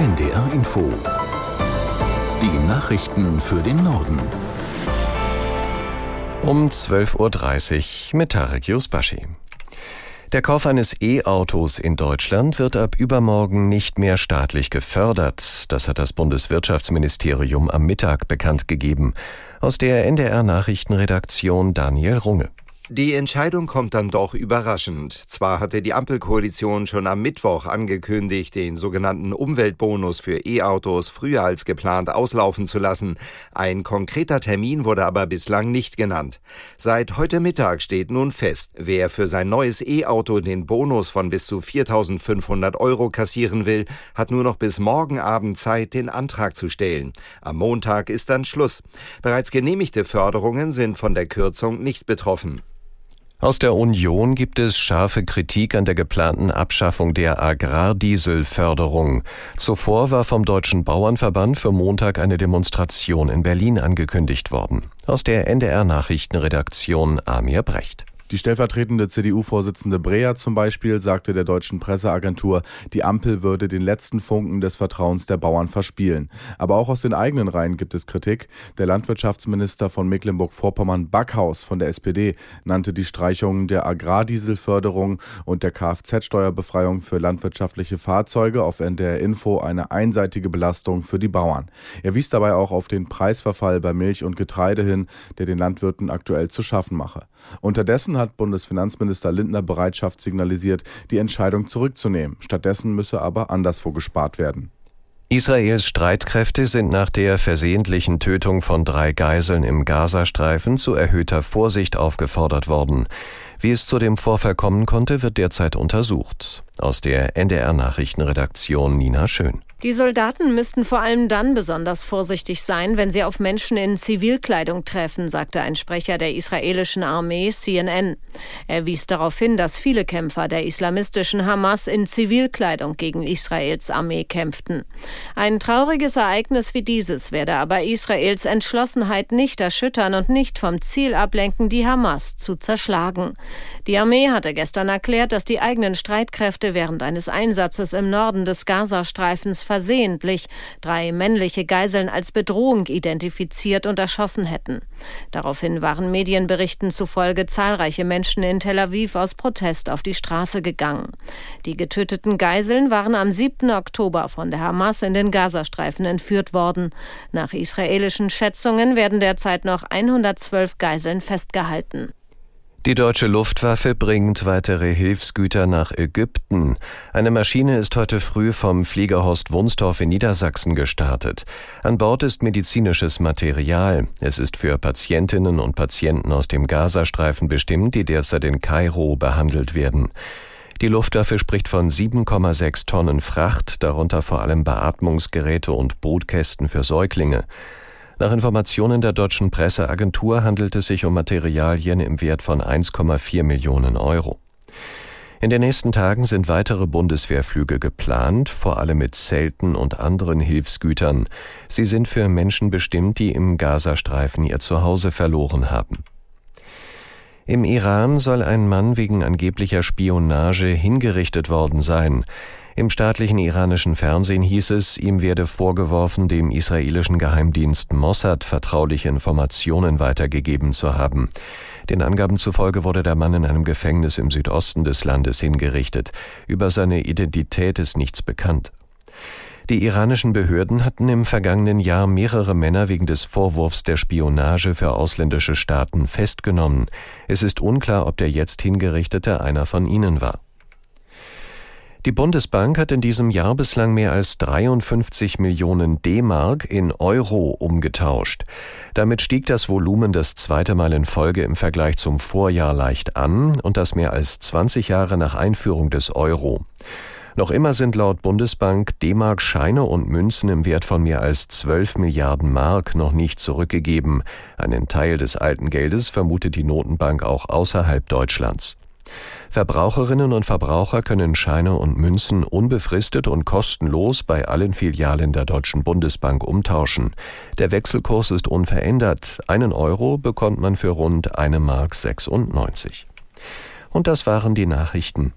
NDR Info. Die Nachrichten für den Norden. Um 12.30 Uhr mit Tarek Yusbashi. Der Kauf eines E-Autos in Deutschland wird ab übermorgen nicht mehr staatlich gefördert. Das hat das Bundeswirtschaftsministerium am Mittag bekannt gegeben. Aus der NDR Nachrichtenredaktion Daniel Runge. Die Entscheidung kommt dann doch überraschend. Zwar hatte die Ampelkoalition schon am Mittwoch angekündigt, den sogenannten Umweltbonus für E-Autos früher als geplant auslaufen zu lassen. Ein konkreter Termin wurde aber bislang nicht genannt. Seit heute Mittag steht nun fest, wer für sein neues E-Auto den Bonus von bis zu 4.500 Euro kassieren will, hat nur noch bis morgen Abend Zeit, den Antrag zu stellen. Am Montag ist dann Schluss. Bereits genehmigte Förderungen sind von der Kürzung nicht betroffen. Aus der Union gibt es scharfe Kritik an der geplanten Abschaffung der Agrardieselförderung. Zuvor war vom Deutschen Bauernverband für Montag eine Demonstration in Berlin angekündigt worden. Aus der NDR Nachrichtenredaktion Amir Brecht. Die stellvertretende CDU-Vorsitzende Breer zum Beispiel sagte der deutschen Presseagentur, die Ampel würde den letzten Funken des Vertrauens der Bauern verspielen. Aber auch aus den eigenen Reihen gibt es Kritik. Der Landwirtschaftsminister von Mecklenburg-Vorpommern Backhaus von der SPD nannte die Streichungen der Agrardieselförderung und der Kfz-Steuerbefreiung für landwirtschaftliche Fahrzeuge auf NDR Info eine einseitige Belastung für die Bauern. Er wies dabei auch auf den Preisverfall bei Milch und Getreide hin, der den Landwirten aktuell zu schaffen mache. Unterdessen hat Bundesfinanzminister Lindner Bereitschaft signalisiert, die Entscheidung zurückzunehmen. Stattdessen müsse aber anderswo gespart werden. Israels Streitkräfte sind nach der versehentlichen Tötung von drei Geiseln im Gazastreifen zu erhöhter Vorsicht aufgefordert worden. Wie es zu dem Vorfall kommen konnte, wird derzeit untersucht. Aus der NDR Nachrichtenredaktion Nina Schön. Die Soldaten müssten vor allem dann besonders vorsichtig sein, wenn sie auf Menschen in Zivilkleidung treffen, sagte ein Sprecher der israelischen Armee CNN. Er wies darauf hin, dass viele Kämpfer der islamistischen Hamas in Zivilkleidung gegen Israels Armee kämpften. Ein trauriges Ereignis wie dieses werde aber Israels Entschlossenheit nicht erschüttern und nicht vom Ziel ablenken, die Hamas zu zerschlagen. Die Armee hatte gestern erklärt, dass die eigenen Streitkräfte während eines Einsatzes im Norden des Gazastreifens versehentlich drei männliche Geiseln als Bedrohung identifiziert und erschossen hätten. Daraufhin waren Medienberichten zufolge zahlreiche Menschen in Tel Aviv aus Protest auf die Straße gegangen. Die getöteten Geiseln waren am 7. Oktober von der Hamas in den Gazastreifen entführt worden. Nach israelischen Schätzungen werden derzeit noch 112 Geiseln festgehalten. Die deutsche Luftwaffe bringt weitere Hilfsgüter nach Ägypten. Eine Maschine ist heute früh vom Flieger Horst Wunstorf in Niedersachsen gestartet. An Bord ist medizinisches Material. Es ist für Patientinnen und Patienten aus dem Gazastreifen bestimmt, die derzeit in Kairo behandelt werden. Die Luftwaffe spricht von 7,6 Tonnen Fracht, darunter vor allem Beatmungsgeräte und Brutkästen für Säuglinge. Nach Informationen der deutschen Presseagentur handelt es sich um Materialien im Wert von 1,4 Millionen Euro. In den nächsten Tagen sind weitere Bundeswehrflüge geplant, vor allem mit Zelten und anderen Hilfsgütern. Sie sind für Menschen bestimmt, die im Gazastreifen ihr Zuhause verloren haben. Im Iran soll ein Mann wegen angeblicher Spionage hingerichtet worden sein. Im staatlichen iranischen Fernsehen hieß es, ihm werde vorgeworfen, dem israelischen Geheimdienst Mossad vertrauliche Informationen weitergegeben zu haben. Den Angaben zufolge wurde der Mann in einem Gefängnis im Südosten des Landes hingerichtet. Über seine Identität ist nichts bekannt. Die iranischen Behörden hatten im vergangenen Jahr mehrere Männer wegen des Vorwurfs der Spionage für ausländische Staaten festgenommen. Es ist unklar, ob der jetzt hingerichtete einer von ihnen war. Die Bundesbank hat in diesem Jahr bislang mehr als 53 Millionen D-Mark in Euro umgetauscht. Damit stieg das Volumen das zweite Mal in Folge im Vergleich zum Vorjahr leicht an und das mehr als 20 Jahre nach Einführung des Euro. Noch immer sind laut Bundesbank D-Mark Scheine und Münzen im Wert von mehr als 12 Milliarden Mark noch nicht zurückgegeben. Einen Teil des alten Geldes vermutet die Notenbank auch außerhalb Deutschlands. Verbraucherinnen und Verbraucher können Scheine und Münzen unbefristet und kostenlos bei allen Filialen der Deutschen Bundesbank umtauschen. Der Wechselkurs ist unverändert. Einen Euro bekommt man für rund eine Mark 96. Und das waren die Nachrichten.